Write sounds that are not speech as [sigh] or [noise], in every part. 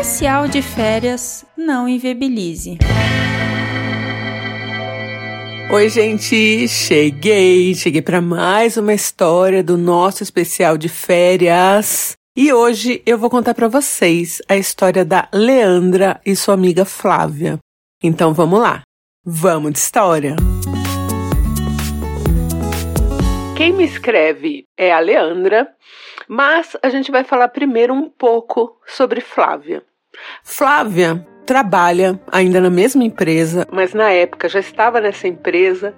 Especial de férias não inviabilize. Oi, gente, cheguei, cheguei para mais uma história do nosso especial de férias. E hoje eu vou contar para vocês a história da Leandra e sua amiga Flávia. Então vamos lá. Vamos de história. Quem me escreve é a Leandra, mas a gente vai falar primeiro um pouco sobre Flávia. Flávia trabalha ainda na mesma empresa, mas na época já estava nessa empresa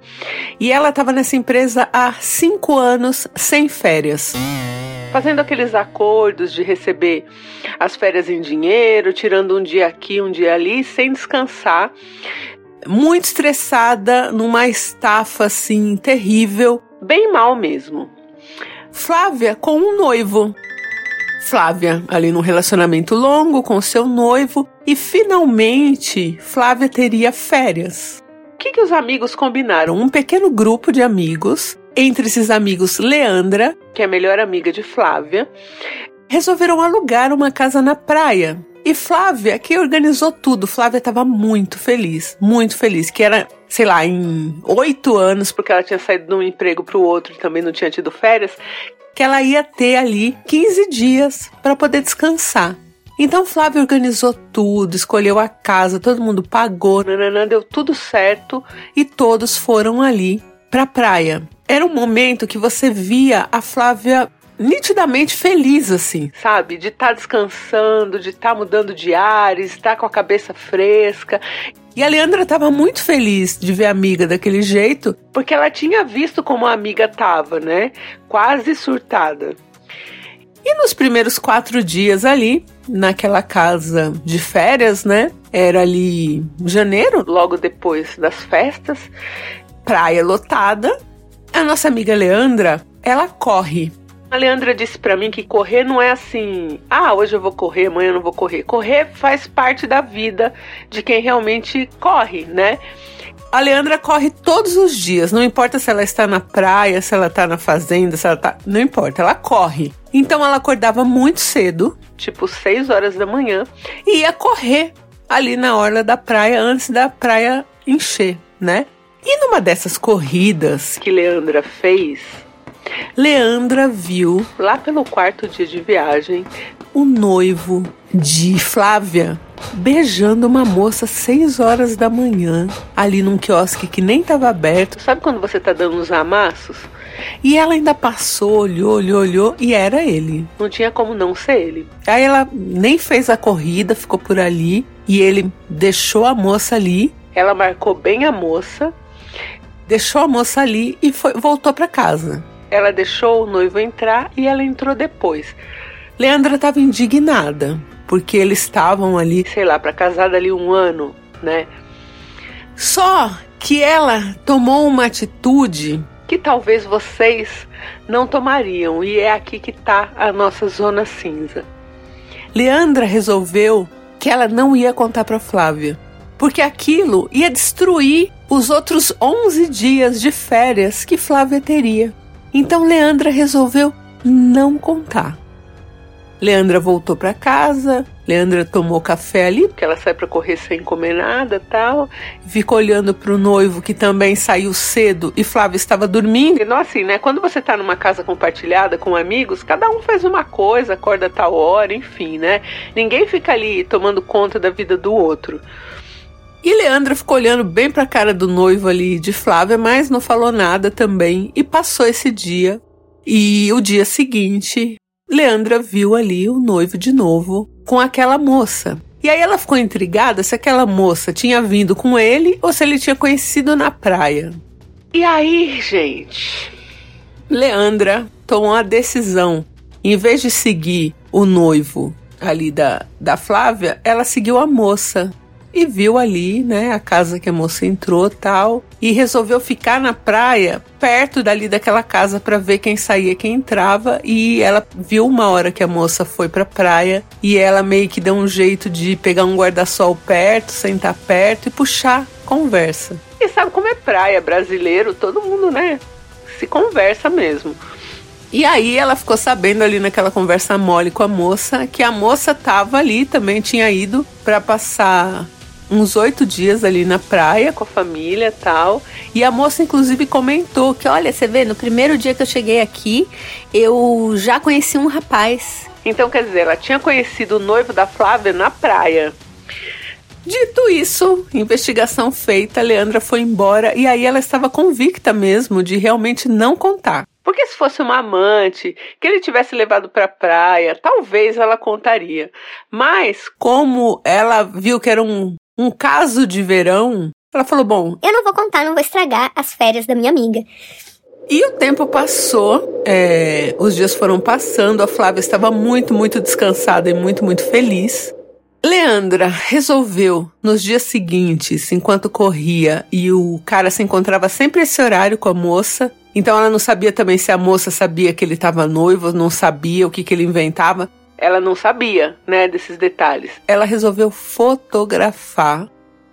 e ela estava nessa empresa há cinco anos sem férias. Fazendo aqueles acordos de receber as férias em dinheiro, tirando um dia aqui, um dia ali, sem descansar. Muito estressada, numa estafa assim terrível, bem mal mesmo. Flávia com um noivo. Flávia ali num relacionamento longo com seu noivo e finalmente Flávia teria férias. O que, que os amigos combinaram? Um pequeno grupo de amigos, entre esses amigos Leandra, que é a melhor amiga de Flávia, resolveram alugar uma casa na praia e Flávia, que organizou tudo, Flávia estava muito feliz, muito feliz, que era, sei lá, em oito anos, porque ela tinha saído de um emprego para o outro e também não tinha tido férias, que ela ia ter ali 15 dias para poder descansar. Então Flávia organizou tudo, escolheu a casa, todo mundo pagou, nananã, deu tudo certo e todos foram ali para a praia. Era um momento que você via a Flávia nitidamente feliz, assim, sabe? De estar tá descansando, de estar tá mudando de ares, estar tá com a cabeça fresca. E a Leandra estava muito feliz de ver a amiga daquele jeito, porque ela tinha visto como a amiga estava, né? Quase surtada. E nos primeiros quatro dias ali, naquela casa de férias, né? Era ali janeiro, logo depois das festas, praia lotada. A nossa amiga Leandra, ela corre a Leandra disse para mim que correr não é assim, ah, hoje eu vou correr, amanhã eu não vou correr. Correr faz parte da vida de quem realmente corre, né? A Leandra corre todos os dias, não importa se ela está na praia, se ela está na fazenda, se ela tá. Não importa, ela corre. Então ela acordava muito cedo, tipo 6 horas da manhã, e ia correr ali na orla da praia antes da praia encher, né? E numa dessas corridas que Leandra fez, Leandra viu, lá pelo quarto dia de viagem, o noivo de Flávia beijando uma moça às 6 horas da manhã, ali num quiosque que nem estava aberto. Sabe quando você tá dando uns amassos? E ela ainda passou, olhou, olhou, olhou e era ele. Não tinha como não ser ele. Aí ela nem fez a corrida, ficou por ali e ele deixou a moça ali. Ela marcou bem a moça, deixou a moça ali e foi, voltou para casa. Ela deixou o noivo entrar e ela entrou depois. Leandra estava indignada, porque eles estavam ali, sei lá, para casar dali um ano, né? Só que ela tomou uma atitude que talvez vocês não tomariam, e é aqui que está a nossa zona cinza. Leandra resolveu que ela não ia contar para Flávia, porque aquilo ia destruir os outros 11 dias de férias que Flávia teria. Então Leandra resolveu não contar. Leandra voltou para casa, Leandra tomou café ali, porque ela sai para correr sem comer nada tal. Ficou olhando para o noivo que também saiu cedo e Flávia estava dormindo. E não assim, né? Quando você está numa casa compartilhada com amigos, cada um faz uma coisa, acorda tal hora, enfim, né? Ninguém fica ali tomando conta da vida do outro. E Leandra ficou olhando bem para a cara do noivo ali de Flávia, mas não falou nada também. E passou esse dia. E o dia seguinte, Leandra viu ali o noivo de novo com aquela moça. E aí ela ficou intrigada se aquela moça tinha vindo com ele ou se ele tinha conhecido na praia. E aí, gente, Leandra tomou a decisão. Em vez de seguir o noivo ali da, da Flávia, ela seguiu a moça e viu ali, né, a casa que a moça entrou tal, e resolveu ficar na praia, perto dali daquela casa para ver quem saía, quem entrava, e ela viu uma hora que a moça foi pra praia e ela meio que deu um jeito de pegar um guarda-sol perto, sentar perto e puxar conversa. E sabe como é praia brasileiro, todo mundo, né, se conversa mesmo. E aí ela ficou sabendo ali naquela conversa mole com a moça que a moça tava ali também, tinha ido para passar uns oito dias ali na praia com a família e tal. E a moça, inclusive, comentou que: olha, você vê, no primeiro dia que eu cheguei aqui, eu já conheci um rapaz. Então, quer dizer, ela tinha conhecido o noivo da Flávia na praia. Dito isso, investigação feita, Leandra foi embora e aí ela estava convicta mesmo de realmente não contar. Porque se fosse uma amante, que ele tivesse levado para a praia, talvez ela contaria. Mas como ela viu que era um, um caso de verão, ela falou: "Bom, eu não vou contar, não vou estragar as férias da minha amiga". E o tempo passou, é, os dias foram passando, a Flávia estava muito, muito descansada e muito, muito feliz. Leandra resolveu, nos dias seguintes, enquanto corria e o cara se encontrava sempre esse horário com a moça, então ela não sabia também se a moça sabia que ele estava noivo, não sabia o que, que ele inventava. Ela não sabia, né, desses detalhes. Ela resolveu fotografar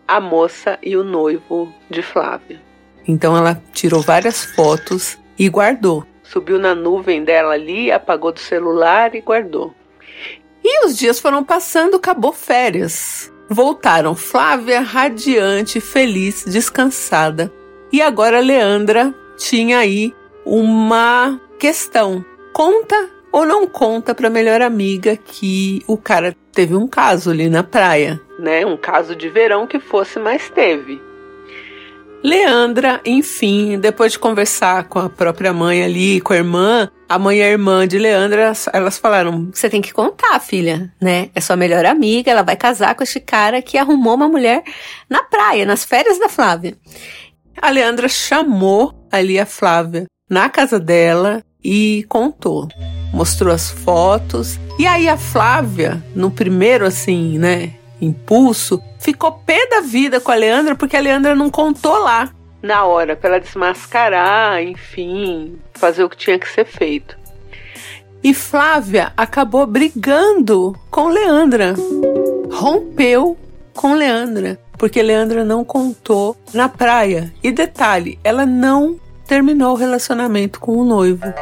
a moça e o noivo de Flávia. Então ela tirou várias fotos e guardou. Subiu na nuvem dela ali, apagou do celular e guardou. E os dias foram passando, acabou férias. Voltaram Flávia radiante, feliz, descansada. E agora Leandra tinha aí uma questão. Conta ou não conta para melhor amiga que o cara teve um caso ali na praia, né? Um caso de verão que fosse, mas teve. Leandra, enfim, depois de conversar com a própria mãe ali, com a irmã, a mãe e a irmã de Leandra, elas falaram: Você tem que contar, filha, né? É sua melhor amiga, ela vai casar com este cara que arrumou uma mulher na praia, nas férias da Flávia. A Leandra chamou ali a Flávia na casa dela e contou. Mostrou as fotos. E aí a Flávia, no primeiro assim, né, impulso, ficou pé da vida com a Leandra porque a Leandra não contou lá na hora para ela desmascarar, enfim, fazer o que tinha que ser feito. E Flávia acabou brigando com Leandra. Rompeu com Leandra, porque Leandra não contou na praia. E detalhe, ela não terminou o relacionamento com o noivo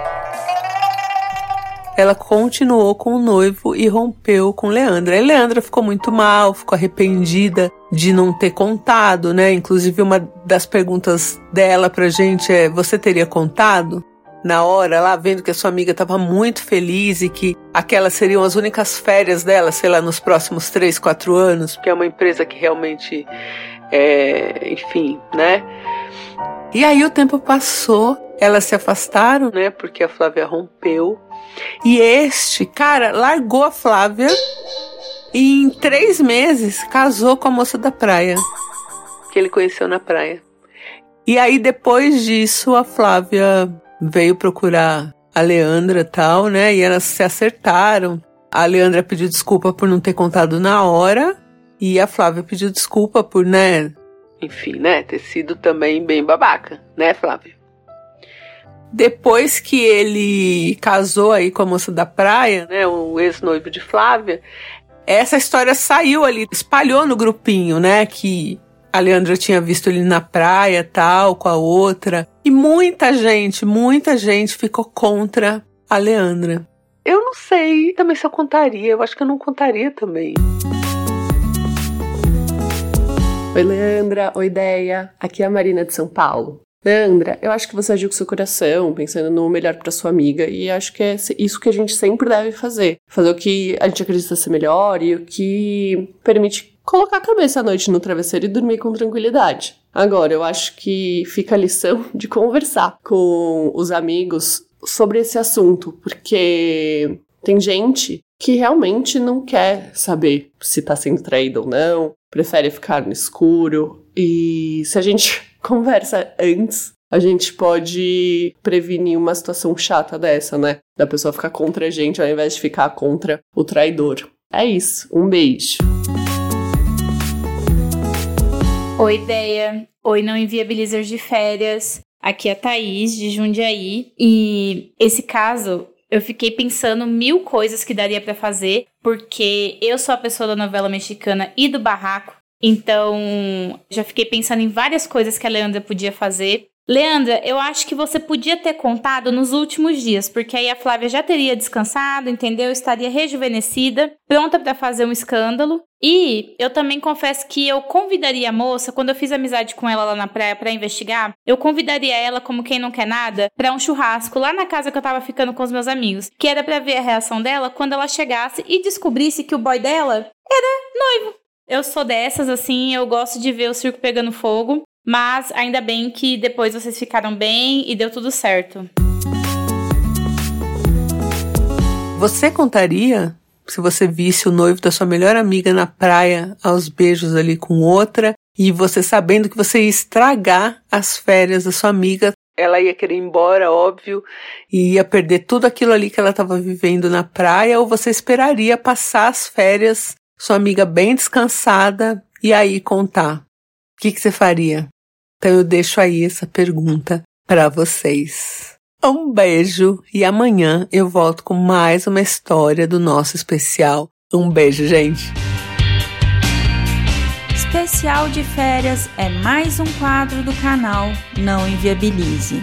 ela continuou com o noivo e rompeu com Leandra. E Leandra ficou muito mal, ficou arrependida de não ter contado, né? Inclusive, uma das perguntas dela pra gente é: Você teria contado? Na hora, lá vendo que a sua amiga estava muito feliz e que aquelas seriam as únicas férias dela, sei lá, nos próximos três, quatro anos, porque é uma empresa que realmente, é, enfim, né? E aí o tempo passou, elas se afastaram, né? Porque a Flávia rompeu e este cara largou a Flávia e em três meses casou com a moça da praia que ele conheceu na praia. E aí depois disso a Flávia veio procurar a Leandra tal, né? E elas se acertaram. A Leandra pediu desculpa por não ter contado na hora e a Flávia pediu desculpa por, né? Enfim, né? Ter sido também bem babaca, né, Flávia? Depois que ele casou aí com a moça da praia, né, o ex-noivo de Flávia, essa história saiu ali, espalhou no grupinho, né, que a Leandra tinha visto ele na praia, tal, com a outra. E muita gente, muita gente ficou contra a Leandra. Eu não sei também se eu contaria, eu acho que eu não contaria também. Oi, Leandra. Oi, Ideia. Aqui é a Marina de São Paulo. Leandra, eu acho que você agiu com seu coração, pensando no melhor para sua amiga, e acho que é isso que a gente sempre deve fazer. Fazer o que a gente acredita ser melhor e o que permite colocar a cabeça à noite no travesseiro e dormir com tranquilidade. Agora, eu acho que fica a lição [laughs] de conversar com os amigos sobre esse assunto, porque tem gente que realmente não quer saber se tá sendo traído ou não, prefere ficar no escuro. E se a gente [laughs] conversa antes, a gente pode prevenir uma situação chata dessa, né? Da pessoa ficar contra a gente ao invés de ficar contra o traidor. É isso. Um beijo. Oi, ideia. Oi, não inviabilizers de férias. Aqui é a Thaís, de Jundiaí. E esse caso, eu fiquei pensando mil coisas que daria para fazer, porque eu sou a pessoa da novela mexicana e do barraco. Então, já fiquei pensando em várias coisas que a Leandra podia fazer. Leandra, eu acho que você podia ter contado nos últimos dias, porque aí a Flávia já teria descansado, entendeu? Estaria rejuvenescida, pronta para fazer um escândalo. E eu também confesso que eu convidaria a moça, quando eu fiz amizade com ela lá na praia para investigar, eu convidaria ela como quem não quer nada para um churrasco lá na casa que eu tava ficando com os meus amigos, que era para ver a reação dela quando ela chegasse e descobrisse que o boy dela era noivo. Eu sou dessas assim, eu gosto de ver o circo pegando fogo. Mas ainda bem que depois vocês ficaram bem e deu tudo certo. Você contaria se você visse o noivo da sua melhor amiga na praia aos beijos ali com outra e você sabendo que você ia estragar as férias da sua amiga? Ela ia querer ir embora, óbvio, e ia perder tudo aquilo ali que ela estava vivendo na praia, ou você esperaria passar as férias, sua amiga bem descansada, e aí contar? O que, que você faria? Então eu deixo aí essa pergunta para vocês. Um beijo e amanhã eu volto com mais uma história do nosso especial. Um beijo, gente. Especial de férias é mais um quadro do canal Não Inviabilize.